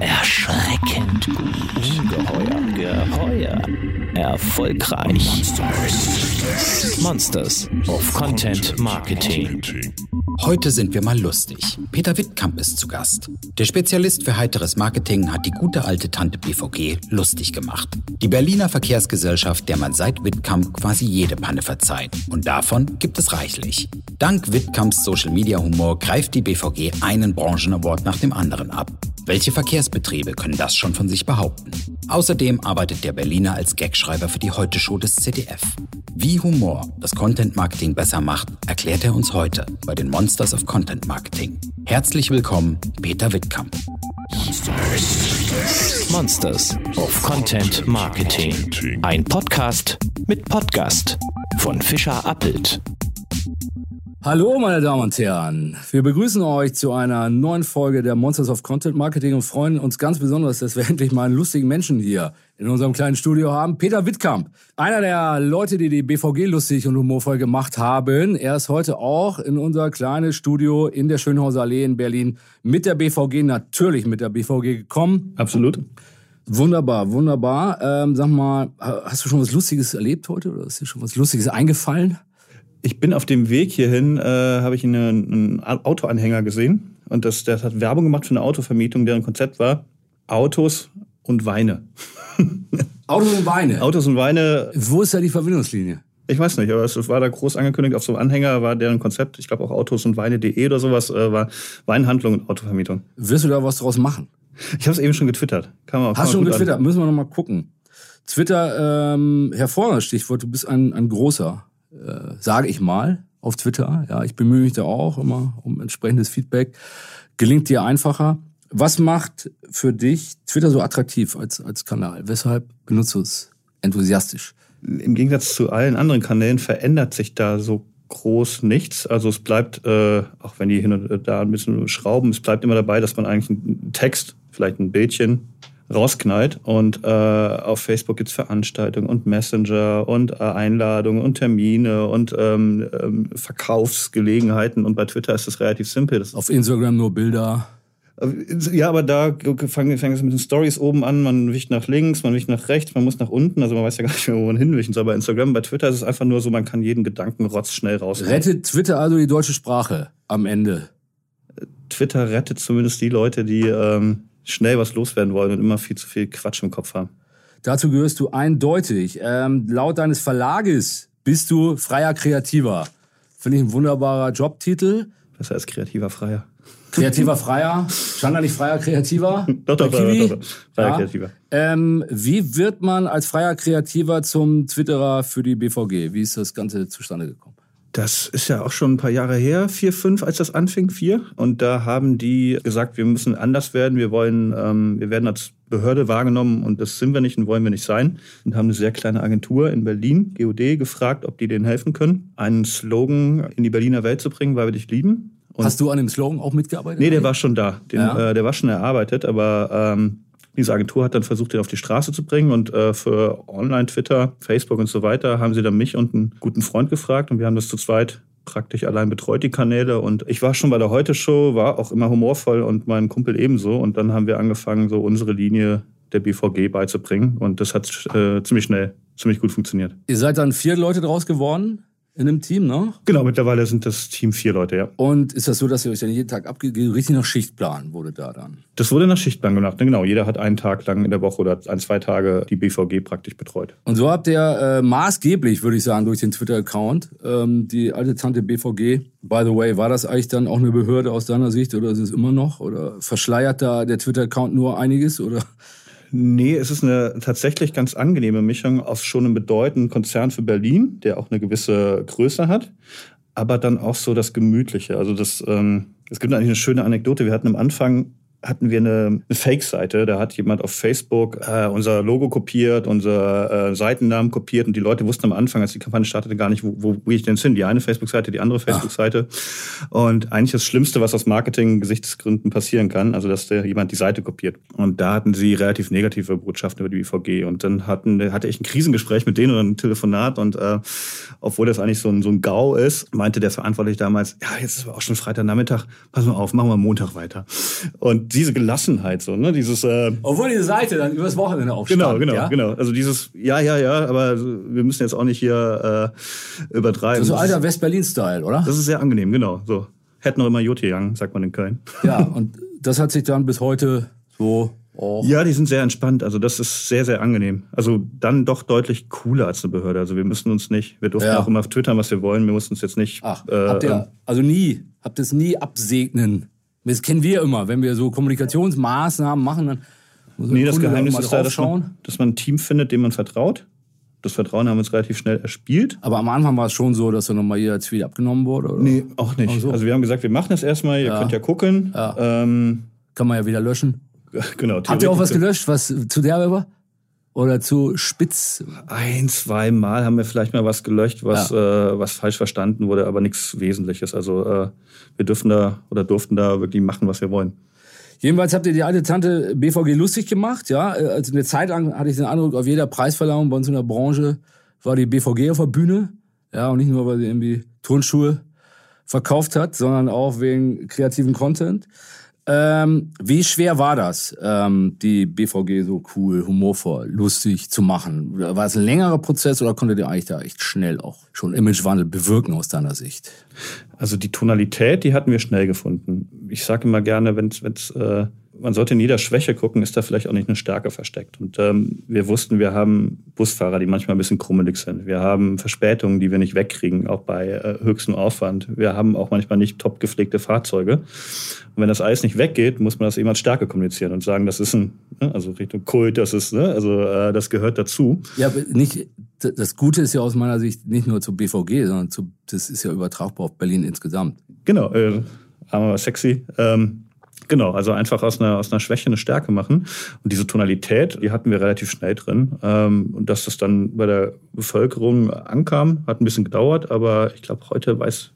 Erschreckend gut. Ungeheuer. Geheuer. Erfolgreich. Monsters of Content Marketing. Heute sind wir mal lustig. Peter Wittkamp ist zu Gast. Der Spezialist für heiteres Marketing hat die gute alte Tante BVG lustig gemacht. Die Berliner Verkehrsgesellschaft, der man seit Wittkamp quasi jede Panne verzeiht. Und davon gibt es reichlich. Dank Wittkamps Social Media Humor greift die BVG einen Branchen-Award nach dem anderen ab. Welche Verkehrsbetriebe können das schon von sich behaupten? Außerdem arbeitet der Berliner als Gagschreiber für die Heute-Show des ZDF. Wie Humor das Content-Marketing besser macht, erklärt er uns heute bei den Monsters of Content Marketing. Herzlich willkommen, Peter Wittkamp. Monsters of Content Marketing. Ein Podcast mit Podcast von Fischer Appelt. Hallo, meine Damen und Herren. Wir begrüßen euch zu einer neuen Folge der Monsters of Content Marketing und freuen uns ganz besonders, dass wir endlich mal einen lustigen Menschen hier in unserem kleinen Studio haben. Peter Wittkamp, einer der Leute, die die BVG lustig und humorvoll gemacht haben. Er ist heute auch in unser kleines Studio in der Schönhauser Allee in Berlin mit der BVG, natürlich mit der BVG gekommen. Absolut. Wunderbar, wunderbar. Ähm, sag mal, hast du schon was Lustiges erlebt heute oder ist dir schon was Lustiges eingefallen? Ich bin auf dem Weg hierhin, äh, habe ich einen, einen Autoanhänger gesehen und das, der hat Werbung gemacht für eine Autovermietung, deren Konzept war Autos und Weine. Autos und Weine? Autos und Weine. Wo ist da die Verbindungslinie? Ich weiß nicht, aber es war da groß angekündigt auf so einem Anhänger, war deren Konzept, ich glaube auch Autos und Weine.de oder sowas, äh, war Weinhandlung und Autovermietung. Wirst du da was draus machen? Ich habe es eben schon getwittert. Kann man, kann Hast schon getwittert? An. Müssen wir noch mal gucken. Twitter, ähm, hervorragendes Stichwort, du bist ein, ein großer äh, sage ich mal, auf Twitter. Ja, ich bemühe mich da auch immer um entsprechendes Feedback. Gelingt dir einfacher. Was macht für dich Twitter so attraktiv als, als Kanal? Weshalb benutzt du es enthusiastisch? Im Gegensatz zu allen anderen Kanälen verändert sich da so groß nichts. Also es bleibt, äh, auch wenn die hin und da ein bisschen schrauben, es bleibt immer dabei, dass man eigentlich einen Text, vielleicht ein Bildchen, rausknallt. Und äh, auf Facebook gibt's Veranstaltungen und Messenger und äh, Einladungen und Termine und ähm, ähm, Verkaufsgelegenheiten. Und bei Twitter ist das relativ simpel. Das auf Instagram nur Bilder. Äh, ja, aber da fangen fang es mit den Stories oben an, man wicht nach links, man wicht nach rechts, man muss nach unten, also man weiß ja gar nicht mehr, wo man hinwichen soll. Bei Instagram, bei Twitter ist es einfach nur so, man kann jeden Gedankenrotz schnell raus. Rettet Twitter also die deutsche Sprache am Ende? Twitter rettet zumindest die Leute, die ähm, schnell was loswerden wollen und immer viel zu viel Quatsch im Kopf haben. Dazu gehörst du eindeutig. Ähm, laut deines Verlages bist du freier Kreativer. Finde ich ein wunderbarer Jobtitel. Besser als kreativer Freier. Kreativer Freier. Stand da nicht freier Kreativer? doch, doch, doch, doch, doch, Freier ja. Kreativer. Ähm, wie wird man als freier Kreativer zum Twitterer für die BVG? Wie ist das Ganze zustande gekommen? Das ist ja auch schon ein paar Jahre her, vier, fünf, als das anfing, vier. Und da haben die gesagt, wir müssen anders werden. Wir wollen, ähm, wir werden als Behörde wahrgenommen und das sind wir nicht und wollen wir nicht sein. Und haben eine sehr kleine Agentur in Berlin, GOD, gefragt, ob die denen helfen können, einen Slogan in die Berliner Welt zu bringen, weil wir dich lieben. Und Hast du an dem Slogan auch mitgearbeitet? Nee, der war schon da. Den, ja. äh, der war schon erarbeitet, aber ähm, diese Agentur hat dann versucht, den auf die Straße zu bringen und äh, für Online, Twitter, Facebook und so weiter haben sie dann mich und einen guten Freund gefragt und wir haben das zu zweit praktisch allein betreut, die Kanäle. Und ich war schon bei der Heute-Show, war auch immer humorvoll und mein Kumpel ebenso. Und dann haben wir angefangen, so unsere Linie der BVG beizubringen. Und das hat äh, ziemlich schnell, ziemlich gut funktioniert. Ihr seid dann vier Leute draus geworden? In einem Team, ne? Genau, mittlerweile sind das Team vier Leute, ja. Und ist das so, dass ihr euch dann jeden Tag abgegeben, richtig nach Schichtplan wurde da dann? Das wurde nach Schichtplan gemacht, genau. Jeder hat einen Tag lang in der Woche oder ein, zwei Tage die BVG praktisch betreut. Und so habt ihr äh, maßgeblich, würde ich sagen, durch den Twitter-Account ähm, die alte Tante BVG. By the way, war das eigentlich dann auch eine Behörde aus deiner Sicht oder ist es immer noch? Oder verschleiert da der Twitter-Account nur einiges? Oder? Nee, es ist eine tatsächlich ganz angenehme Mischung aus schon einem bedeutenden Konzern für Berlin, der auch eine gewisse Größe hat, aber dann auch so das Gemütliche. Also das, ähm, es gibt eigentlich eine schöne Anekdote. Wir hatten am Anfang hatten wir eine, Fake-Seite. Da hat jemand auf Facebook äh, unser Logo kopiert, unser äh, Seitennamen kopiert und die Leute wussten am Anfang, als die Kampagne startete, gar nicht, wo, wo gehe ich denn hin? Die eine Facebook-Seite, die andere Facebook-Seite. Und eigentlich das Schlimmste, was aus Marketing-Gesichtsgründen passieren kann, also dass der jemand die Seite kopiert. Und da hatten sie relativ negative Botschaften über die BVG. Und dann hatten, hatte ich ein Krisengespräch mit denen oder ein Telefonat und äh, obwohl das eigentlich so ein, so ein GAU ist, meinte der Verantwortliche damals, ja, jetzt ist aber auch schon Freitagnachmittag, pass mal auf, machen wir Montag weiter. Und diese Gelassenheit, so, ne? Dieses. Äh, Obwohl die Seite dann übers Wochenende aufstand. Genau, genau, ja? genau. Also dieses, ja, ja, ja, aber wir müssen jetzt auch nicht hier äh, übertreiben. So alter West-Berlin-Style, oder? Das ist sehr angenehm, genau. So. Hätten noch immer Jote gegangen, sagt man in Köln. Ja, und das hat sich dann bis heute so Oh. Ja, die sind sehr entspannt. Also das ist sehr, sehr angenehm. Also dann doch deutlich cooler als eine Behörde. Also wir müssen uns nicht, wir durften ja. auch immer twittern, was wir wollen. Wir mussten uns jetzt nicht. Ach, äh, habt ihr, ähm, also nie, habt ihr es nie absegnen. Das kennen wir immer, wenn wir so Kommunikationsmaßnahmen machen, dann muss Nee, das Geheimnis ist da, dass man, dass man ein Team findet, dem man vertraut. Das Vertrauen haben wir uns relativ schnell erspielt. Aber am Anfang war es schon so, dass dann nochmal jeder Tweet abgenommen wurde? Oder? Nee, auch nicht. So. Also wir haben gesagt, wir machen das erstmal, ihr ja. könnt ja gucken. Ja. Ähm, Kann man ja wieder löschen. Genau. Habt ihr auch was gelöscht, was zu der war? Oder zu spitz? Ein, zwei Mal haben wir vielleicht mal was gelöscht, was, ja. äh, was falsch verstanden wurde, aber nichts Wesentliches. Also äh, wir dürfen da oder durften da wirklich machen, was wir wollen. Jedenfalls habt ihr die alte Tante BVG lustig gemacht, ja. Also eine Zeit lang hatte ich den Eindruck, auf jeder Preisverleihung bei uns in der Branche war die BVG auf der Bühne. Ja, und nicht nur, weil sie irgendwie Turnschuhe verkauft hat, sondern auch wegen kreativen Content. Ähm, wie schwer war das, ähm, die BVG so cool, humorvoll, lustig zu machen? War es ein längerer Prozess oder konntet ihr eigentlich da echt schnell auch schon Imagewandel bewirken aus deiner Sicht? Also die Tonalität, die hatten wir schnell gefunden. Ich sage immer gerne, wenn es äh, man sollte in jeder Schwäche gucken, ist da vielleicht auch nicht eine Stärke versteckt. Und ähm, wir wussten, wir haben Busfahrer, die manchmal ein bisschen krummelig sind. Wir haben Verspätungen, die wir nicht wegkriegen, auch bei äh, höchstem Aufwand. Wir haben auch manchmal nicht top gepflegte Fahrzeuge. Und wenn das alles nicht weggeht, muss man das eben als Stärke kommunizieren und sagen, das ist ein, ne, also Richtung Kult, das ist, ne, also äh, das gehört dazu. Ja, aber nicht, das Gute ist ja aus meiner Sicht nicht nur zu BVG, sondern zu, das ist ja übertragbar auf Berlin insgesamt. Genau, äh, aber sexy. Ähm, Genau, also einfach aus einer, aus einer Schwäche eine Stärke machen. Und diese Tonalität, die hatten wir relativ schnell drin. Ähm, und dass das dann bei der Bevölkerung ankam, hat ein bisschen gedauert, aber ich glaube, heute weiß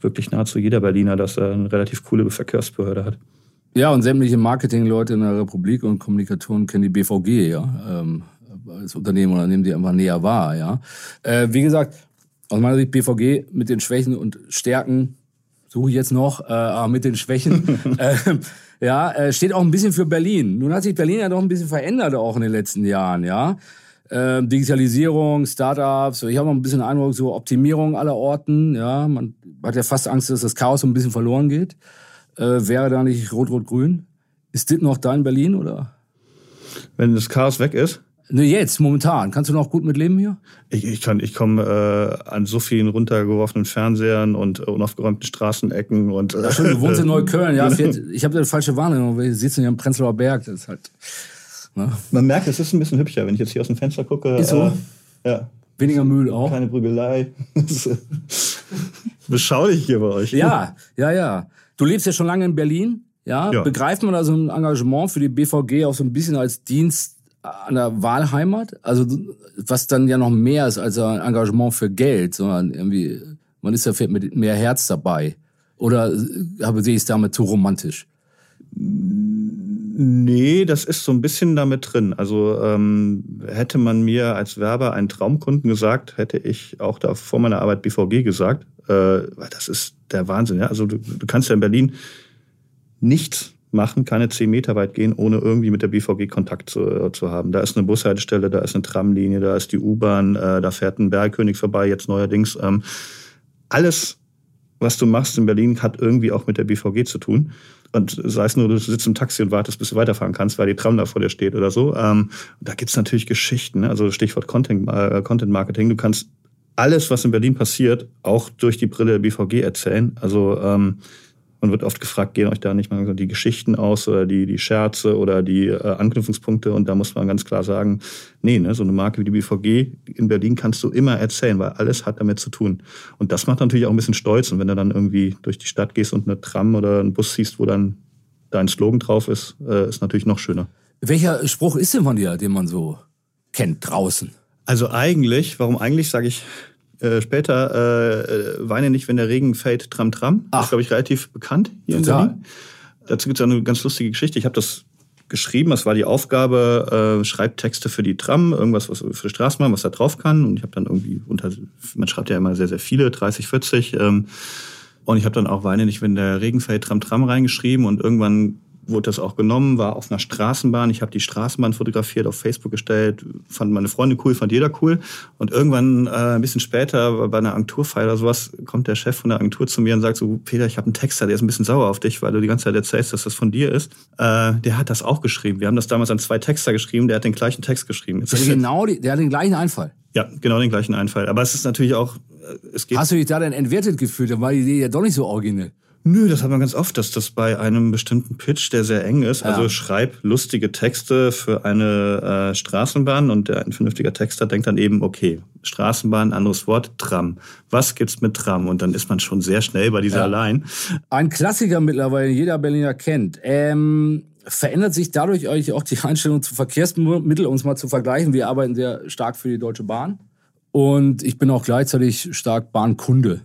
wirklich nahezu jeder Berliner, dass er eine relativ coole Verkehrsbehörde hat. Ja, und sämtliche Marketingleute in der Republik und Kommunikatoren kennen die BVG, ja. Ähm, als Unternehmen oder nehmen die einfach näher wahr, ja. Äh, wie gesagt, aus meiner Sicht BVG mit den Schwächen und Stärken suche ich jetzt noch, äh, mit den Schwächen. äh, ja, äh, steht auch ein bisschen für Berlin. Nun hat sich Berlin ja doch ein bisschen verändert auch in den letzten Jahren, ja. Äh, Digitalisierung, Startups, ich habe noch ein bisschen Eindruck, so Optimierung aller Orten, ja. Man hat ja fast Angst, dass das Chaos so ein bisschen verloren geht. Äh, wäre da nicht Rot-Rot-Grün? Ist das noch da in Berlin, oder? Wenn das Chaos weg ist? Ne, jetzt, momentan. Kannst du noch gut mit leben hier? Ich, ich, kann, ich komme äh, an so vielen runtergeworfenen Fernsehern und unaufgeräumten Straßenecken und. Äh, Ach schon, du wohnst in Neukölln, ja. Genau. Ich habe eine falsche Wahrnehmung, wir sitzen hier am Prenzlauer Berg. Das ist halt. Ne? Man merkt, es ist ein bisschen hübscher, wenn ich jetzt hier aus dem Fenster gucke. Ist so. Äh, ja. Weniger Müll auch. Keine Prügelei. Beschaulich hier bei euch. Ja, ja, ja. Du lebst ja schon lange in Berlin. Ja, ja. begreift man da so ein Engagement für die BVG auch so ein bisschen als Dienst an der Wahlheimat, also was dann ja noch mehr ist als ein Engagement für Geld, sondern irgendwie, man ist ja mit mehr Herz dabei. Oder habe sehe ich es damit zu romantisch? Nee, das ist so ein bisschen damit drin. Also ähm, hätte man mir als Werber einen Traumkunden gesagt, hätte ich auch da vor meiner Arbeit BVG gesagt. Äh, das ist der Wahnsinn. Ja? Also du, du kannst ja in Berlin nichts machen, keine zehn Meter weit gehen, ohne irgendwie mit der BVG Kontakt zu, äh, zu haben. Da ist eine Bushaltestelle, da ist eine Tramlinie, da ist die U-Bahn, äh, da fährt ein Bergkönig vorbei, jetzt neuerdings. Ähm, alles, was du machst in Berlin, hat irgendwie auch mit der BVG zu tun. Und sei es nur, du sitzt im Taxi und wartest, bis du weiterfahren kannst, weil die Tram da vor dir steht oder so. Ähm, da gibt's natürlich Geschichten, ne? also Stichwort Content, äh, Content Marketing. Du kannst alles, was in Berlin passiert, auch durch die Brille der BVG erzählen. Also ähm, man wird oft gefragt, gehen euch da nicht mal die Geschichten aus oder die, die Scherze oder die äh, Anknüpfungspunkte? Und da muss man ganz klar sagen, nee, ne, so eine Marke wie die BVG in Berlin kannst du immer erzählen, weil alles hat damit zu tun. Und das macht natürlich auch ein bisschen stolz. Und wenn du dann irgendwie durch die Stadt gehst und eine Tram oder einen Bus siehst, wo dann dein Slogan drauf ist, äh, ist natürlich noch schöner. Welcher Spruch ist denn von dir, den man so kennt draußen? Also eigentlich, warum eigentlich, sage ich äh, später äh, Weine nicht, wenn der Regen fällt, Tram Tram. Ach. Das ist, glaube ich, relativ bekannt hier Total. in Berlin. Dazu gibt es eine ganz lustige Geschichte. Ich habe das geschrieben, das war die Aufgabe, äh, schreibt Texte für die Tram, irgendwas was für die Straßenbahn, was da drauf kann. Und ich habe dann irgendwie unter, man schreibt ja immer sehr, sehr viele, 30, 40. Ähm, und ich habe dann auch Weine nicht, wenn der Regen fällt, Tram Tram reingeschrieben und irgendwann wurde das auch genommen, war auf einer Straßenbahn. Ich habe die Straßenbahn fotografiert, auf Facebook gestellt, fand meine Freunde cool, fand jeder cool. Und irgendwann, äh, ein bisschen später, bei einer Agenturfeier oder sowas, kommt der Chef von der Agentur zu mir und sagt so, Peter, ich habe einen Texter, der ist ein bisschen sauer auf dich, weil du die ganze Zeit erzählst, dass das von dir ist. Äh, der hat das auch geschrieben. Wir haben das damals an zwei Texter geschrieben, der hat den gleichen Text geschrieben. Jetzt also genau, die, der hat den gleichen Einfall. Ja, genau den gleichen Einfall. Aber es ist natürlich auch, äh, es geht. Hast du dich da denn entwertet gefühlt? Da war die Idee ja doch nicht so originell. Nö, das hat man ganz oft, dass das bei einem bestimmten Pitch, der sehr eng ist, also schreib lustige Texte für eine äh, Straßenbahn und der, ein vernünftiger Texter denkt dann eben, okay, Straßenbahn, anderes Wort, Tram. Was gibt's mit Tram? Und dann ist man schon sehr schnell bei dieser ja. Line. Ein Klassiker mittlerweile, jeder Berliner kennt. Ähm, verändert sich dadurch euch auch die Einstellung zu Verkehrsmitteln, um es mal zu vergleichen? Wir arbeiten sehr stark für die Deutsche Bahn. Und ich bin auch gleichzeitig stark Bahnkunde.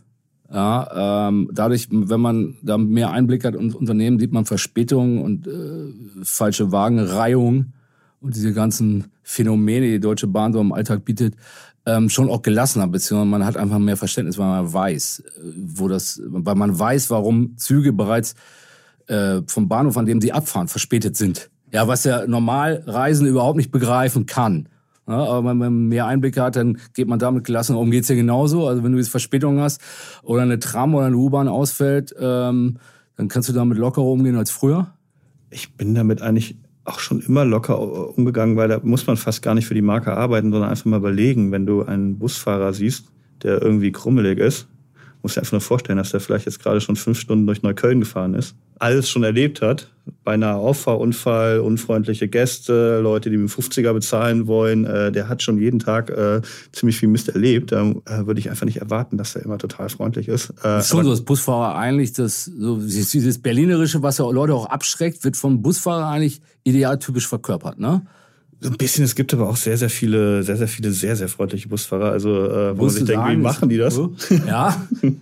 Ja, ähm, dadurch, wenn man da mehr Einblick hat ins Unternehmen, sieht man Verspätungen und äh, falsche Wagenreihung und diese ganzen Phänomene, die, die Deutsche Bahn so im Alltag bietet, ähm, schon auch gelassener, beziehungsweise man hat einfach mehr Verständnis, weil man weiß, äh, wo das, weil man weiß, warum Züge bereits äh, vom Bahnhof, an dem sie abfahren, verspätet sind. Ja, was der Normalreisende überhaupt nicht begreifen kann. Ja, aber wenn man mehr Einblicke hat, dann geht man damit gelassen um. Geht's dir genauso? Also wenn du jetzt Verspätung hast oder eine Tram oder eine U-Bahn ausfällt, ähm, dann kannst du damit lockerer umgehen als früher? Ich bin damit eigentlich auch schon immer locker umgegangen, weil da muss man fast gar nicht für die Marke arbeiten, sondern einfach mal überlegen, wenn du einen Busfahrer siehst, der irgendwie krummelig ist, musst dir einfach nur vorstellen, dass der vielleicht jetzt gerade schon fünf Stunden durch Neukölln gefahren ist alles schon erlebt hat. Beinahe Auffahrunfall, unfreundliche Gäste, Leute, die mit 50er bezahlen wollen. Äh, der hat schon jeden Tag äh, ziemlich viel Mist erlebt. Da äh, würde ich einfach nicht erwarten, dass er immer total freundlich ist. Äh, das ist schon so, das Busfahrer eigentlich, das, so, dieses Berlinerische, was ja Leute auch abschreckt, wird vom Busfahrer eigentlich idealtypisch verkörpert, ne? So ein bisschen, es gibt aber auch sehr, sehr viele, sehr, sehr viele, sehr, sehr freundliche Busfahrer. Also, äh, wo man sich denkt, wie machen die das? Ja.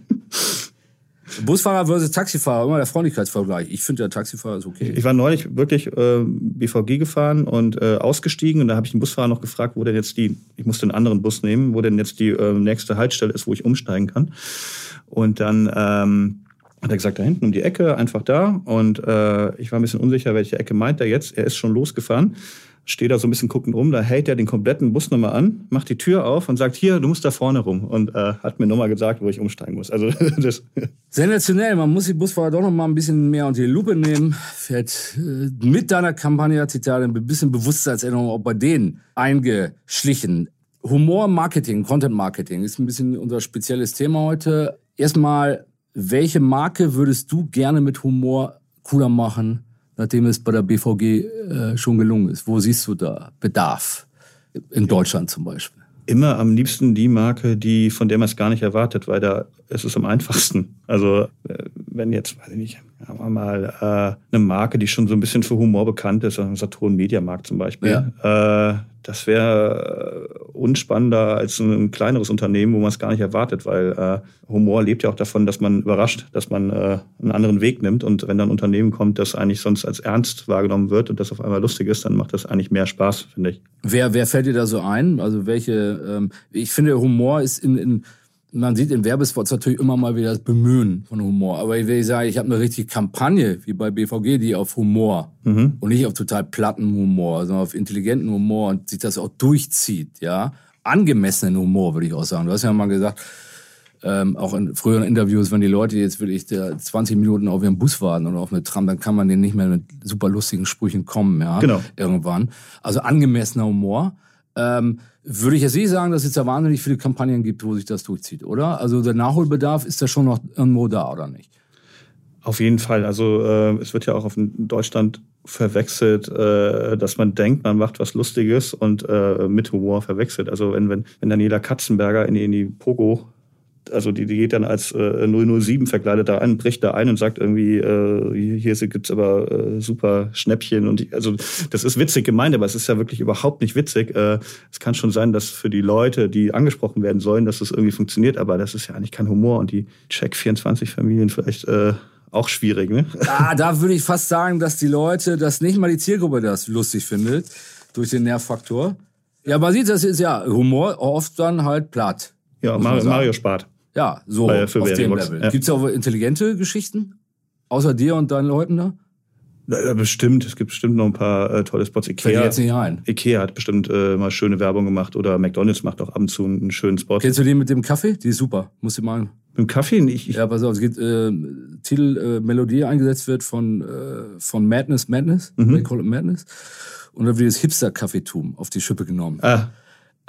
Busfahrer versus Taxifahrer, immer der Freundlichkeitsvergleich. Ich finde, der Taxifahrer ist okay. Ich war neulich wirklich äh, BVG gefahren und äh, ausgestiegen und da habe ich den Busfahrer noch gefragt, wo denn jetzt die, ich musste einen anderen Bus nehmen, wo denn jetzt die äh, nächste Haltestelle ist, wo ich umsteigen kann. Und dann ähm, hat er gesagt, da hinten um die Ecke, einfach da. Und äh, ich war ein bisschen unsicher, welche Ecke meint er jetzt. Er ist schon losgefahren stehe da so ein bisschen guckend rum, da hält er den kompletten Bus nochmal an, macht die Tür auf und sagt, hier, du musst da vorne rum. Und äh, hat mir nochmal gesagt, wo ich umsteigen muss. Also das Sensationell, man muss die Busfahrer doch nochmal ein bisschen mehr unter die Lupe nehmen. Fährt äh, mit deiner Kampagne da ein bisschen Bewusstseinsänderung auch bei denen eingeschlichen. Humor Marketing, Content Marketing ist ein bisschen unser spezielles Thema heute. Erstmal, welche Marke würdest du gerne mit Humor cooler machen nachdem es bei der BVG äh, schon gelungen ist? Wo siehst du da Bedarf? In Deutschland zum Beispiel. Immer am liebsten die Marke, die, von der man es gar nicht erwartet, weil da ist es am einfachsten. Also äh, wenn jetzt, weiß ich nicht, haben wir mal äh, eine Marke, die schon so ein bisschen für Humor bekannt ist, also Saturn Mediamarkt zum Beispiel. Ja. Äh, das wäre äh, unspannender als ein kleineres Unternehmen, wo man es gar nicht erwartet, weil äh, Humor lebt ja auch davon, dass man überrascht, dass man äh, einen anderen Weg nimmt. Und wenn dann ein Unternehmen kommt, das eigentlich sonst als ernst wahrgenommen wird und das auf einmal lustig ist, dann macht das eigentlich mehr Spaß, finde ich. Wer, wer fällt dir da so ein? Also welche, ähm, ich finde, Humor ist in, in man sieht in Werbespots natürlich immer mal wieder das Bemühen von Humor. Aber ich will sagen, ich habe eine richtige Kampagne, wie bei BVG, die auf Humor mhm. und nicht auf total platten Humor, sondern auf intelligenten Humor und sich das auch durchzieht, ja. Angemessenen Humor, würde ich auch sagen. Du hast ja mal gesagt, ähm, auch in früheren Interviews, wenn die Leute jetzt wirklich 20 Minuten auf ihren Bus warten oder auf eine Tram, dann kann man denen nicht mehr mit super lustigen Sprüchen kommen, ja. Genau. Irgendwann. Also angemessener Humor. Ähm, würde ich jetzt nicht sagen, dass es da wahnsinnig viele Kampagnen gibt, wo sich das durchzieht, oder? Also der Nachholbedarf ist da schon noch irgendwo da, oder nicht? Auf jeden Fall. Also äh, es wird ja auch auf Deutschland verwechselt, äh, dass man denkt, man macht was Lustiges und äh, mit Humor verwechselt. Also wenn, wenn, wenn Daniela Katzenberger in in die Pogo also die, die geht dann als äh, 007 verkleidet da an, bricht da ein und sagt irgendwie, äh, hier gibt's aber äh, super Schnäppchen und die, also das ist witzig gemeint, aber es ist ja wirklich überhaupt nicht witzig. Äh, es kann schon sein, dass für die Leute, die angesprochen werden sollen, dass das irgendwie funktioniert, aber das ist ja eigentlich kein Humor und die Check 24 Familien vielleicht äh, auch schwierig, ne? Ja, da würde ich fast sagen, dass die Leute, dass nicht mal die Zielgruppe das lustig findet durch den Nervfaktor. Ja, man sieht, das ist ja Humor oft dann halt platt. Ja, Mario, Mario spart. Ja, so Bei, auf dem Level. Ja. Gibt es auch intelligente Geschichten? Außer dir und deinen Leuten da? Ja, bestimmt. Es gibt bestimmt noch ein paar äh, tolle Spots. Ikea, jetzt nicht ein. Ikea hat bestimmt äh, mal schöne Werbung gemacht oder McDonalds macht auch ab und zu einen schönen Spot. Kennst du den mit dem Kaffee? Die ist super. Muss ich mal. Mit dem Kaffee? Ich, ich ja, pass auf. Es geht äh, Titel, äh, Melodie eingesetzt wird von, äh, von Madness Madness. Mhm. They call it Madness. Und dann wird das Hipster-Kaffeetum auf die Schippe genommen. Ah.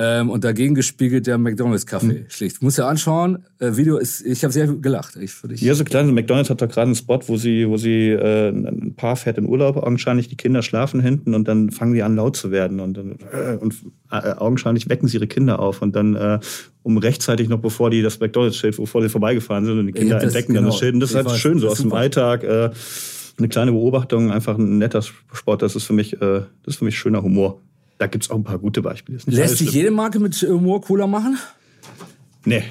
Ähm, und dagegen gespiegelt der McDonalds-Kaffee. Hm. Schlicht. Muss ja anschauen. Äh, Video ist, ich habe sehr gelacht. Ich, ich ja, so klein. McDonalds hat da gerade einen Spot, wo sie, wo sie äh, ein Paar fährt in Urlaub, augenscheinlich die Kinder schlafen hinten und dann fangen die an laut zu werden und, dann, äh, und äh, augenscheinlich wecken sie ihre Kinder auf und dann äh, um rechtzeitig noch bevor die das McDonalds-Schild, bevor sie vorbeigefahren sind und die Kinder entdecken genau, dann das genau. Schild. Und das ist halt weiß, schön so aus super. dem Alltag. Äh, eine kleine Beobachtung, einfach ein netter Sport. Das ist für mich, äh, das ist für mich schöner Humor da gibt es auch ein paar gute Beispiele. Lässt sich jede Marke mit Humor cooler machen? Nee.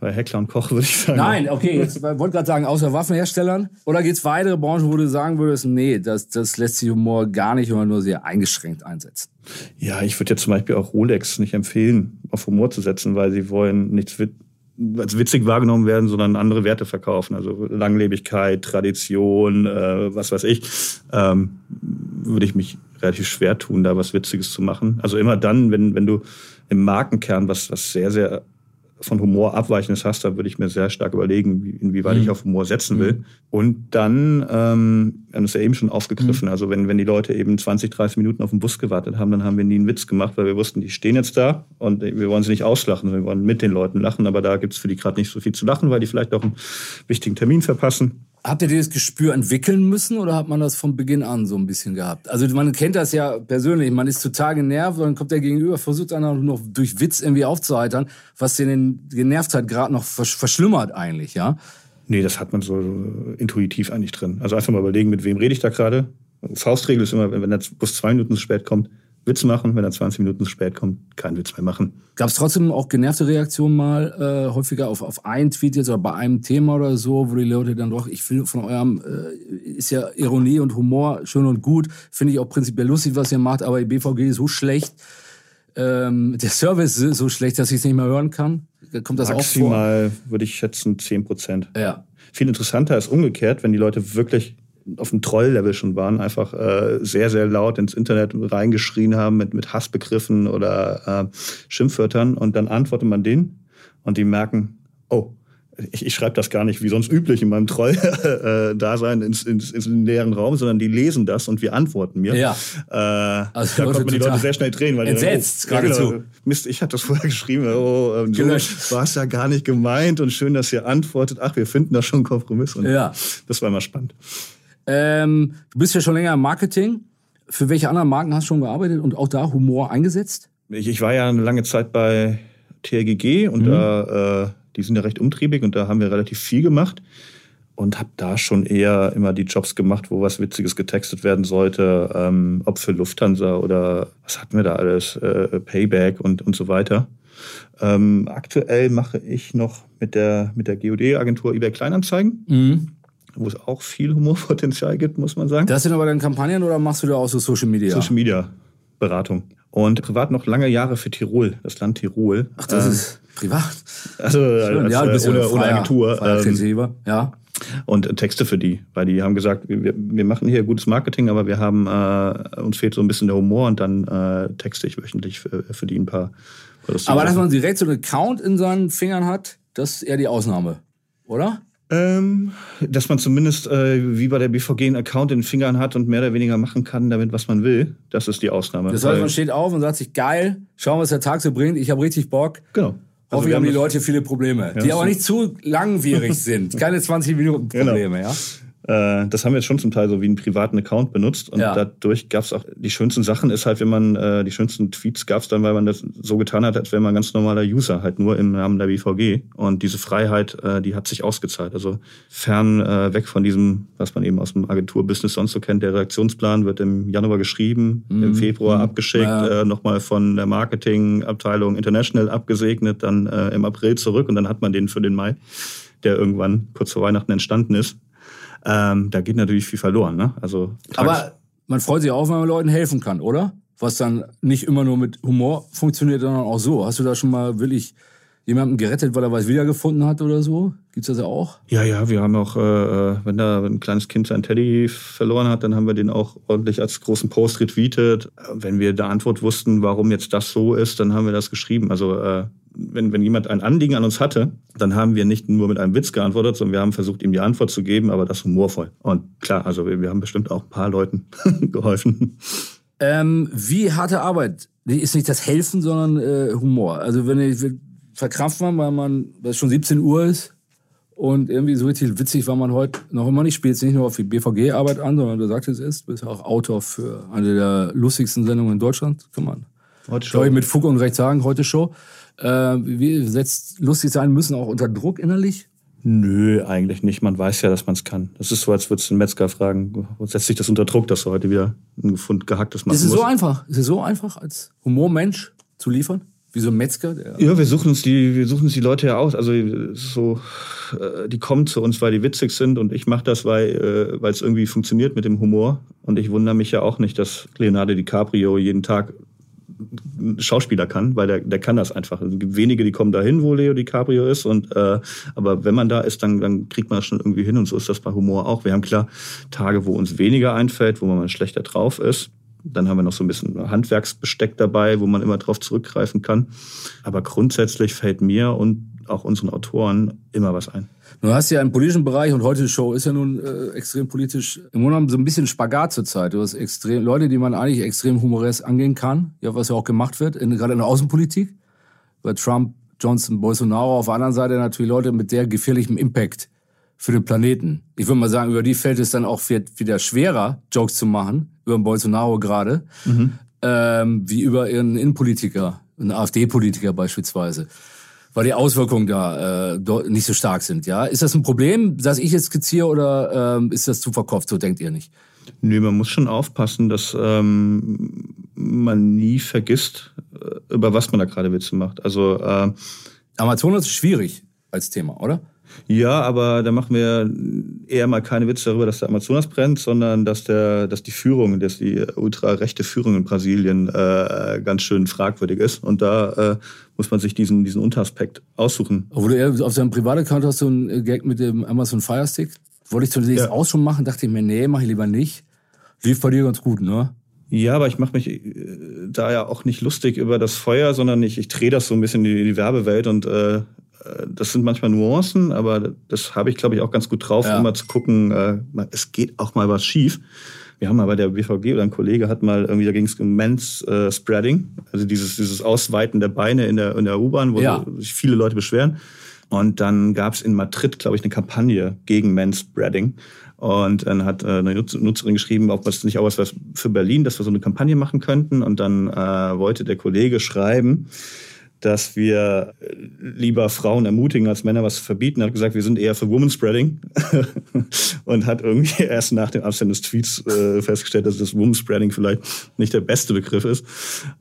Bei Heckler und Koch würde ich sagen. Nein, okay, jetzt wollte gerade sagen, außer Waffenherstellern. Oder gibt es weitere Branchen, wo du sagen würdest, nee, das, das lässt sich Humor gar nicht oder nur sehr eingeschränkt einsetzen? Ja, ich würde jetzt zum Beispiel auch Rolex nicht empfehlen, auf Humor zu setzen, weil sie wollen nichts als witzig wahrgenommen werden, sondern andere Werte verkaufen. Also Langlebigkeit, Tradition, äh, was weiß ich. Ähm, würde ich mich relativ schwer tun, da was Witziges zu machen. Also immer dann, wenn, wenn du im Markenkern was, was sehr, sehr von Humor abweichendes hast, da würde ich mir sehr stark überlegen, inwieweit mhm. ich auf Humor setzen will. Mhm. Und dann, ähm, wir haben es ja eben schon aufgegriffen, mhm. also wenn, wenn die Leute eben 20, 30 Minuten auf den Bus gewartet haben, dann haben wir nie einen Witz gemacht, weil wir wussten, die stehen jetzt da und wir wollen sie nicht auslachen, wir wollen mit den Leuten lachen, aber da gibt es für die gerade nicht so viel zu lachen, weil die vielleicht auch einen wichtigen Termin verpassen. Habt ihr dieses Gespür entwickeln müssen oder hat man das von Beginn an so ein bisschen gehabt? Also man kennt das ja persönlich, man ist total genervt und dann kommt der Gegenüber, versucht einer noch durch Witz irgendwie aufzuheitern, was den genervt hat, gerade noch verschlimmert eigentlich, ja? Nee, das hat man so intuitiv eigentlich drin. Also einfach mal überlegen, mit wem rede ich da gerade. Faustregel ist immer, wenn der Bus zwei Minuten zu spät kommt, Witz machen, wenn er 20 Minuten zu spät kommt, keinen Witz mehr machen. Gab es trotzdem auch genervte Reaktionen mal äh, häufiger auf, auf einen Tweet jetzt oder bei einem Thema oder so, wo die Leute dann doch, ich finde von eurem, äh, ist ja Ironie und Humor schön und gut, finde ich auch prinzipiell lustig, was ihr macht, aber die BVG ist so schlecht, ähm, der Service ist so schlecht, dass ich es nicht mehr hören kann. Kommt das Maximal, auch vor? würde ich schätzen, 10 Prozent. Ja. Viel interessanter ist umgekehrt, wenn die Leute wirklich auf dem Troll-Level schon waren, einfach äh, sehr, sehr laut ins Internet reingeschrien haben mit, mit Hassbegriffen oder äh, Schimpfwörtern und dann antwortet man denen und die merken, oh, ich, ich schreibe das gar nicht wie sonst üblich in meinem Troll-Dasein äh, ins, ins, ins leeren Raum, sondern die lesen das und wir antworten mir. Ja. Äh, also da konnten die Leute sehr schnell drehen. Weil entsetzt, oh, geradezu. Genau, Mist, ich hatte das vorher geschrieben. Oh, ähm, so war es ja gar nicht gemeint und schön, dass ihr antwortet. Ach, wir finden da schon einen Kompromiss. Und ja. Das war immer spannend. Ähm, du bist ja schon länger im Marketing. Für welche anderen Marken hast du schon gearbeitet und auch da Humor eingesetzt? Ich, ich war ja eine lange Zeit bei TRGG und mhm. da, äh, die sind ja recht umtriebig und da haben wir relativ viel gemacht und habe da schon eher immer die Jobs gemacht, wo was Witziges getextet werden sollte, ähm, ob für Lufthansa oder was hatten wir da alles, äh, Payback und, und so weiter. Ähm, aktuell mache ich noch mit der, mit der GOD-Agentur eBay Kleinanzeigen. Mhm wo es auch viel Humorpotenzial gibt, muss man sagen. Das sind aber dann Kampagnen oder machst du da auch so Social Media? Social Media Beratung. Und privat noch lange Jahre für Tirol, das Land Tirol. Ach, das ähm, ist privat. Also als, ja, du bist ohne, ohne Agentur. Ähm, ja. Und Texte für die, weil die haben gesagt, wir, wir machen hier gutes Marketing, aber wir haben äh, uns fehlt so ein bisschen der Humor und dann äh, texte ich wöchentlich für, für die ein paar. Aber dass man direkt so einen Account in seinen Fingern hat, das ist eher die Ausnahme, oder? Ähm, dass man zumindest äh, wie bei der BVG einen Account in den Fingern hat und mehr oder weniger machen kann damit, was man will. Das ist die Ausnahme. Das heißt, man steht auf und sagt sich, geil, schauen, was der Tag so bringt, ich habe richtig Bock. Genau. Also Hoffe, haben die Leute viele Probleme, ja, die aber nicht zu langwierig sind. Keine 20 Minuten genau. Probleme, genau. ja. Äh, das haben wir jetzt schon zum Teil so wie einen privaten Account benutzt. Und ja. dadurch gab es auch die schönsten Sachen, ist halt, wenn man äh, die schönsten Tweets gab es dann, weil man das so getan hat, als wäre man ganz normaler User, halt nur im Namen der BVG. Und diese Freiheit, äh, die hat sich ausgezahlt. Also fern äh, weg von diesem, was man eben aus dem Agenturbusiness sonst so kennt, der Reaktionsplan wird im Januar geschrieben, mhm. im Februar mhm. abgeschickt, ja. äh, nochmal von der Marketingabteilung International abgesegnet, dann äh, im April zurück und dann hat man den für den Mai, der irgendwann kurz vor Weihnachten entstanden ist. Ähm, da geht natürlich viel verloren. Ne? Also, Aber man freut sich auch, wenn man Leuten helfen kann, oder? Was dann nicht immer nur mit Humor funktioniert, sondern auch so. Hast du da schon mal wirklich jemanden gerettet, weil er was wiedergefunden hat oder so? Gibt's das auch? Ja, ja, wir haben auch, äh, äh wenn da ein kleines Kind sein Teddy verloren hat, dann haben wir den auch ordentlich als großen Post retweetet. Wenn wir da Antwort wussten, warum jetzt das so ist, dann haben wir das geschrieben. Also äh, wenn, wenn jemand ein Anliegen an uns hatte, dann haben wir nicht nur mit einem Witz geantwortet, sondern wir haben versucht, ihm die Antwort zu geben, aber das humorvoll. Und klar, also wir, wir haben bestimmt auch ein paar Leuten geholfen. Ähm, wie harte Arbeit? Ist nicht das Helfen, sondern äh, Humor. Also wenn ich verkraft man, weil man, weil es schon 17 Uhr ist und irgendwie so richtig witzig war man heute noch immer nicht. Spielt nicht nur auf die BVG-Arbeit an, sondern du sagtest es, bist auch Autor für eine der lustigsten Sendungen in Deutschland. Kann man, glaube ich, mit Fug und Recht sagen, heute Show. Äh, wie setzt lustig sein müssen auch unter Druck innerlich? Nö, eigentlich nicht. Man weiß ja, dass man es kann. Das ist so, als würdest du einen Metzger fragen, setzt sich das unter Druck, dass du heute wieder einen Gefund gehacktes machen musst? Ist es so einfach? Ist es so einfach, als Humormensch zu liefern? Wie so ein Metzger? ja, wir suchen uns die, wir suchen uns die Leute ja aus. Also so, äh, die kommen zu uns, weil die witzig sind und ich mache das, weil äh, weil es irgendwie funktioniert mit dem Humor. Und ich wundere mich ja auch nicht, dass Leonardo DiCaprio jeden Tag Schauspieler kann, weil der, der kann das einfach. Es gibt wenige, die kommen dahin, wo Leo DiCaprio ist. Und äh, aber wenn man da ist, dann, dann kriegt man das schon irgendwie hin. Und so ist das bei Humor auch. Wir haben klar Tage, wo uns weniger einfällt, wo man schlechter drauf ist. Dann haben wir noch so ein bisschen Handwerksbesteck dabei, wo man immer drauf zurückgreifen kann. Aber grundsätzlich fällt mir und auch unseren Autoren immer was ein. Du hast ja im politischen Bereich und heute die Show ist ja nun äh, extrem politisch. Im Grunde genommen so ein bisschen Spagat zur Zeit. Du hast extrem Leute, die man eigentlich extrem humoresk angehen kann, ja, was ja auch gemacht wird, in, gerade in der Außenpolitik. Bei Trump, Johnson, Bolsonaro, auf der anderen Seite natürlich Leute mit sehr gefährlichem Impact für den Planeten. Ich würde mal sagen, über die fällt es dann auch wieder schwerer, Jokes zu machen, über Bolsonaro gerade, mhm. ähm, wie über ihren Innenpolitiker, einen AfD-Politiker beispielsweise weil die Auswirkungen da äh, nicht so stark sind. Ja, ist das ein Problem, das ich jetzt skizziere, oder ähm, ist das zu verkauft? So denkt ihr nicht? Nee, man muss schon aufpassen, dass ähm, man nie vergisst, äh, über was man da gerade Witze macht. Also äh, Amazonas ist schwierig als Thema, oder? Ja, aber da machen wir eher mal keine Witze darüber, dass der Amazonas brennt, sondern dass, der, dass die Führung, dass die ultrarechte Führung in Brasilien äh, ganz schön fragwürdig ist. Und da äh, muss man sich diesen, diesen Unteraspekt aussuchen. Obwohl du auf seinem Privataccount hast du einen Gag mit dem Amazon Fire Stick. Wollte ich zunächst ja. auch schon machen, dachte ich mir, nee, mach ich lieber nicht. Lief bei dir ganz gut, ne? Ja, aber ich mache mich äh, da ja auch nicht lustig über das Feuer, sondern ich, ich drehe das so ein bisschen in die, die Werbewelt und äh, das sind manchmal Nuancen, aber das habe ich, glaube ich, auch ganz gut drauf, ja. immer zu gucken, äh, es geht auch mal was schief. Wir haben mal bei der BVG oder ein Kollege hat mal irgendwie, da ging es um Men's äh, Spreading, also dieses, dieses Ausweiten der Beine in der, in der U-Bahn, wo ja. sich viele Leute beschweren. Und dann gab es in Madrid, glaube ich, eine Kampagne gegen Men's Spreading. Und dann hat äh, eine Nutzerin geschrieben, ob das nicht auch was für Berlin, dass wir so eine Kampagne machen könnten. Und dann äh, wollte der Kollege schreiben, dass wir lieber Frauen ermutigen, als Männer was zu verbieten. Er hat gesagt, wir sind eher für Woman Spreading und hat irgendwie erst nach dem Absenden des Tweets äh, festgestellt, dass das Woman Spreading vielleicht nicht der beste Begriff ist.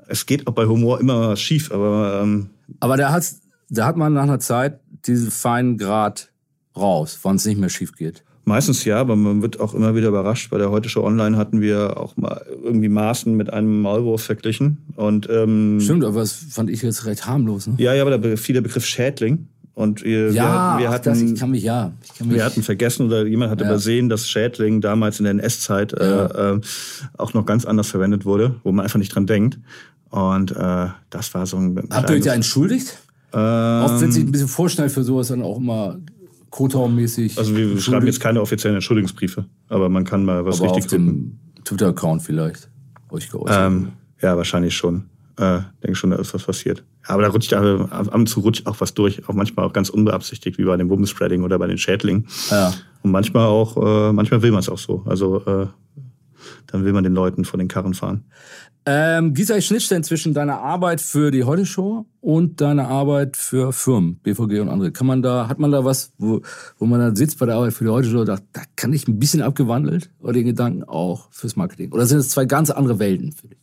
Es geht auch bei Humor immer schief, aber ähm, aber da hat da hat man nach einer Zeit diesen feinen Grad raus, wann es nicht mehr schief geht. Meistens ja, aber man wird auch immer wieder überrascht. Bei der Heute Show Online hatten wir auch mal irgendwie Maßen mit einem Maulwurf verglichen. Und, ähm, Stimmt, aber das fand ich jetzt recht harmlos. Ne? Ja, ja, aber da fiel der Begriff Schädling. Und wir, ja, wir, wir hatten, das, ich kann mich ja. Ich kann mich wir hatten vergessen oder jemand hat ja. übersehen, dass Schädling damals in der NS-Zeit äh, ja. äh, auch noch ganz anders verwendet wurde, wo man einfach nicht dran denkt. Und äh, das war so ein. Habt ihr euch da entschuldigt? Ähm, Oft wird sich ein bisschen vorschnell für sowas dann auch immer Kotau-mäßig. Also wir schreiben jetzt keine offiziellen Entschuldigungsbriefe, aber man kann mal was aber richtig auf dem Twitter-Account vielleicht euch geäußert. Ähm, ja, wahrscheinlich schon. Äh, denke schon, da ist was passiert. Aber da rutscht ja ab und zu rutscht auch was durch, auch manchmal auch ganz unbeabsichtigt, wie bei dem Woman-Spreading oder bei den Schädlingen. Ja. Und manchmal auch, äh, manchmal will man es auch so. Also äh, dann will man den Leuten vor den Karren fahren. Ähm, eigentlich Schnittstellen zwischen deiner Arbeit für die Heute Show und deiner Arbeit für Firmen, BVG und andere? Kann man da, hat man da was, wo, wo man dann sitzt bei der Arbeit für die Heute Show und sagt, da kann ich ein bisschen abgewandelt oder den Gedanken auch fürs Marketing? Oder sind es zwei ganz andere Welten für dich?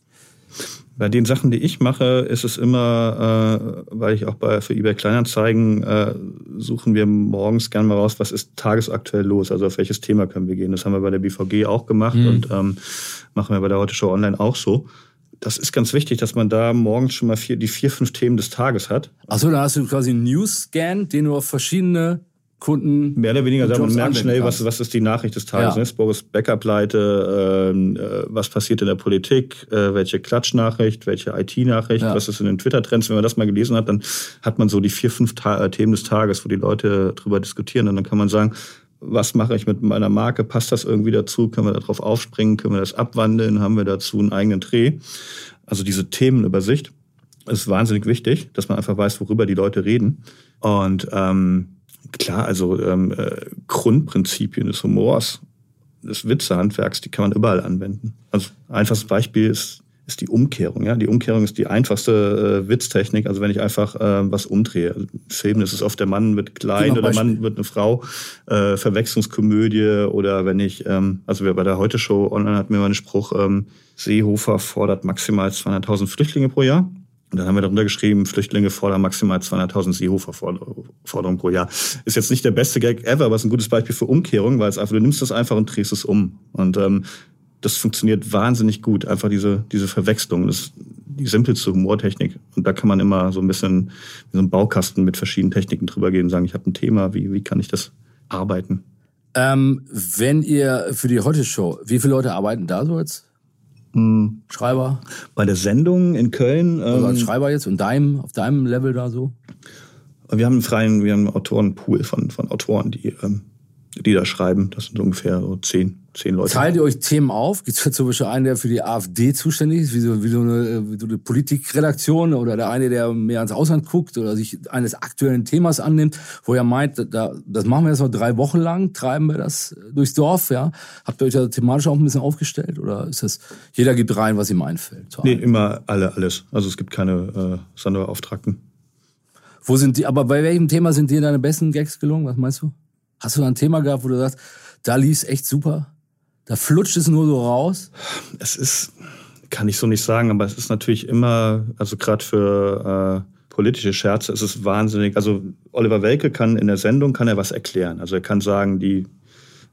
Bei den Sachen, die ich mache, ist es immer, äh, weil ich auch bei für eBay Kleinanzeigen äh, suchen wir morgens gerne mal raus, was ist tagesaktuell los, also auf welches Thema können wir gehen. Das haben wir bei der BVG auch gemacht mhm. und ähm, machen wir bei der Heute Show Online auch so das ist ganz wichtig, dass man da morgens schon mal vier, die vier, fünf Themen des Tages hat. Achso, dann hast du quasi einen News-Scan, den du auf verschiedene Kunden. Mehr oder weniger, man merkt schnell, was, was ist die Nachricht des Tages. Ja. Ne? Boris Becker pleite, ähm, äh, was passiert in der Politik, äh, welche Klatschnachricht, welche IT-Nachricht, ja. was ist in den Twitter-Trends. Wenn man das mal gelesen hat, dann hat man so die vier, fünf Ta äh, Themen des Tages, wo die Leute drüber diskutieren. Und dann kann man sagen, was mache ich mit meiner Marke? Passt das irgendwie dazu? Können wir darauf aufspringen? Können wir das abwandeln? Haben wir dazu einen eigenen Dreh? Also diese Themenübersicht ist wahnsinnig wichtig, dass man einfach weiß, worüber die Leute reden. Und ähm, klar, also ähm, äh, Grundprinzipien des Humors, des Witzehandwerks, die kann man überall anwenden. Also einfaches Beispiel ist, ist die Umkehrung. Ja, die Umkehrung ist die einfachste äh, Witztechnik. Also wenn ich einfach äh, was umdrehe. Also Im Film ist es oft der Mann wird klein oder der Mann wird eine Frau. Äh, Verwechslungskomödie oder wenn ich, ähm, also wir bei der Heute Show online hatten wir mal einen Spruch: ähm, Seehofer fordert maximal 200.000 Flüchtlinge pro Jahr. Und dann haben wir darunter geschrieben, Flüchtlinge fordern maximal 200.000 Seehofer-Forderungen pro Jahr. Ist jetzt nicht der beste Gag ever, aber ist ein gutes Beispiel für Umkehrung, weil es einfach, du nimmst das einfach und drehst es um. Und ähm, das funktioniert wahnsinnig gut. Einfach diese, diese Verwechslung. Das ist die simpelste Humortechnik. Und da kann man immer so ein bisschen wie so ein Baukasten mit verschiedenen Techniken drüber gehen und sagen, ich habe ein Thema, wie, wie kann ich das arbeiten? Ähm, wenn ihr für die Heute-Show, wie viele Leute arbeiten da so jetzt? Hm. Schreiber? Bei der Sendung in Köln. Also als ähm, Schreiber jetzt und deinem, auf deinem Level da so? Wir haben einen freien, wir haben einen Autorenpool von, von Autoren, die, ähm, die da schreiben. Das sind ungefähr so zehn zehn Leute. Teilt ihr euch Themen auf? Gibt es zum Beispiel einen, der für die AfD zuständig ist, wie so, wie so, eine, wie so eine Politikredaktion oder der eine, der mehr ans Ausland guckt oder sich eines aktuellen Themas annimmt, wo er meint, da, das machen wir jetzt noch drei Wochen lang, treiben wir das durchs Dorf, ja? Habt ihr euch da thematisch auch ein bisschen aufgestellt oder ist das, jeder gibt rein, was ihm einfällt? Nee, immer alle, alles. Also es gibt keine äh, Sonderbeauftragten. Wo sind die, aber bei welchem Thema sind dir deine besten Gags gelungen? Was meinst du? Hast du da ein Thema gehabt, wo du sagst, da lief echt super? Da flutscht es nur so raus? Es ist, kann ich so nicht sagen, aber es ist natürlich immer, also gerade für äh, politische Scherze ist es wahnsinnig. Also Oliver Welke kann in der Sendung kann er was erklären. Also er kann sagen, die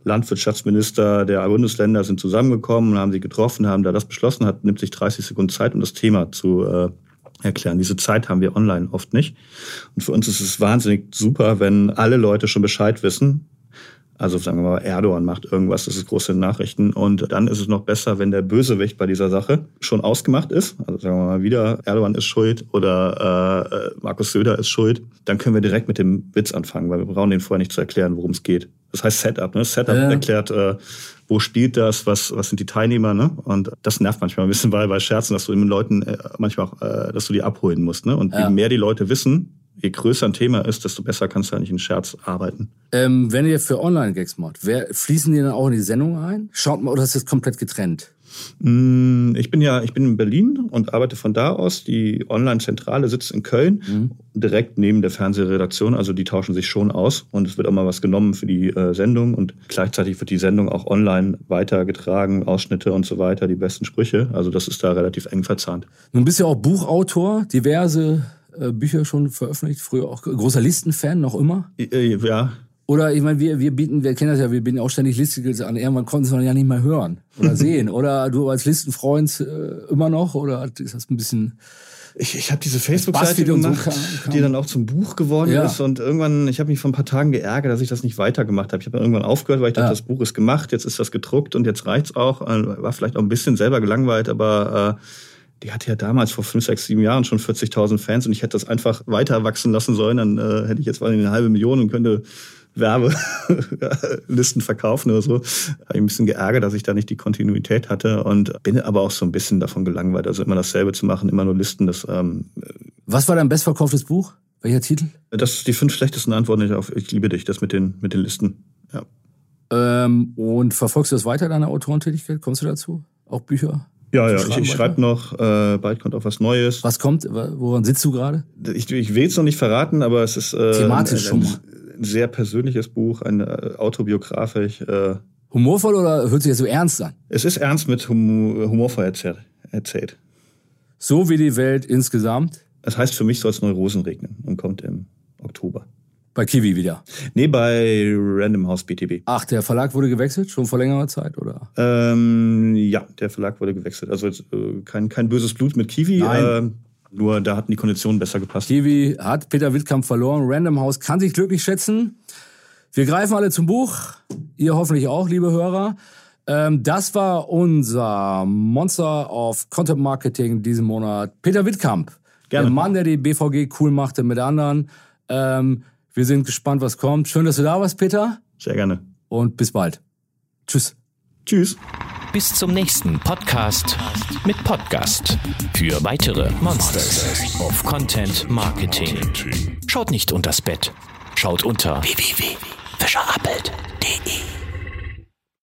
Landwirtschaftsminister der Bundesländer sind zusammengekommen und haben sie getroffen, haben da das beschlossen, hat nimmt sich 30 Sekunden Zeit, um das Thema zu äh, erklären. Diese Zeit haben wir online oft nicht. Und für uns ist es wahnsinnig super, wenn alle Leute schon Bescheid wissen, also sagen wir mal, Erdogan macht irgendwas, das ist große Nachrichten. Und dann ist es noch besser, wenn der Bösewicht bei dieser Sache schon ausgemacht ist. Also sagen wir mal wieder, Erdogan ist schuld oder äh, Markus Söder ist schuld. Dann können wir direkt mit dem Witz anfangen, weil wir brauchen den vorher nicht zu erklären, worum es geht. Das heißt Setup. Ne? Setup ja. erklärt, äh, wo spielt das, was, was sind die Teilnehmer. Ne? Und das nervt manchmal ein bisschen, weil bei Scherzen, dass du den Leuten äh, manchmal auch, äh, dass du die abholen musst. Ne? Und ja. je mehr die Leute wissen, je größer ein Thema ist, desto besser kannst du eigentlich in Scherz arbeiten. Ähm, wenn ihr für Online-Gags macht, wer, fließen die dann auch in die Sendung ein? Schaut mal, oder ist das komplett getrennt? Mm, ich bin ja, ich bin in Berlin und arbeite von da aus. Die Online-Zentrale sitzt in Köln, mhm. direkt neben der Fernsehredaktion. Also die tauschen sich schon aus und es wird auch mal was genommen für die äh, Sendung und gleichzeitig wird die Sendung auch online weitergetragen, Ausschnitte und so weiter, die besten Sprüche. Also das ist da relativ eng verzahnt. Nun bist du ja auch Buchautor, diverse Bücher schon veröffentlicht, früher auch großer Listenfan, noch immer? Äh, ja. Oder ich meine, wir, wir bieten, wir kennen das ja, wir bieten auch ständig Listicles an. Irgendwann konnten sie ja nicht mehr hören oder sehen. oder du als Listenfreund äh, immer noch? Oder ist das ein bisschen. Ich, ich habe diese Facebook-Seite gemacht, so die dann auch zum Buch geworden ja. ist. Und irgendwann, ich habe mich vor ein paar Tagen geärgert, dass ich das nicht weitergemacht habe. Ich habe irgendwann aufgehört, weil ich dachte, ja. das Buch ist gemacht, jetzt ist das gedruckt und jetzt reicht's auch. Äh, war vielleicht auch ein bisschen selber gelangweilt, aber äh, die hatte ja damals vor fünf, sechs, sieben Jahren schon 40.000 Fans und ich hätte das einfach weiter wachsen lassen sollen. Dann äh, hätte ich jetzt mal eine halbe Million und könnte Werbelisten verkaufen oder so. Habe ich ein bisschen geärgert, dass ich da nicht die Kontinuität hatte und bin aber auch so ein bisschen davon gelangweilt. Also immer dasselbe zu machen, immer nur Listen. Das, ähm, Was war dein bestverkauftes Buch? Welcher Titel? Das ist die fünf schlechtesten Antworten auf Ich liebe dich, das mit den, mit den Listen. Ja. Ähm, und verfolgst du das weiter, deine Autorentätigkeit? Kommst du dazu? Auch Bücher? Ja, ja, ich, ich schreibe noch, äh, bald kommt auch was Neues. Was kommt? Woran sitzt du gerade? Ich, ich will es noch nicht verraten, aber es ist äh, Thematisch ein, ein, ein sehr persönliches Buch, ein äh, autobiografisch. Äh, Humorvoll oder hört sich das so ernst an? Es ist ernst mit hum humorvoll erzählt, erzählt. So wie die Welt insgesamt? Das heißt, für mich soll es Neurosen regnen und kommt im. Bei Kiwi wieder. Nee, bei Random House BTB. Ach, der Verlag wurde gewechselt, schon vor längerer Zeit, oder? Ähm, ja, der Verlag wurde gewechselt. Also jetzt, äh, kein, kein böses Blut mit Kiwi. Äh, nur da hatten die Konditionen besser gepasst. Kiwi hat Peter Wittkamp verloren. Random House kann sich glücklich schätzen. Wir greifen alle zum Buch. Ihr hoffentlich auch, liebe Hörer. Ähm, das war unser Monster of Content Marketing diesen Monat. Peter Wittkamp. Gerne. Der Mann, der die BVG cool machte mit anderen. Ähm, wir sind gespannt, was kommt. Schön, dass du da warst, Peter. Sehr gerne. Und bis bald. Tschüss. Tschüss. Bis zum nächsten Podcast mit Podcast. Für weitere Monsters of Content Marketing. Schaut nicht unters Bett. Schaut unter www.fischerappelt.de.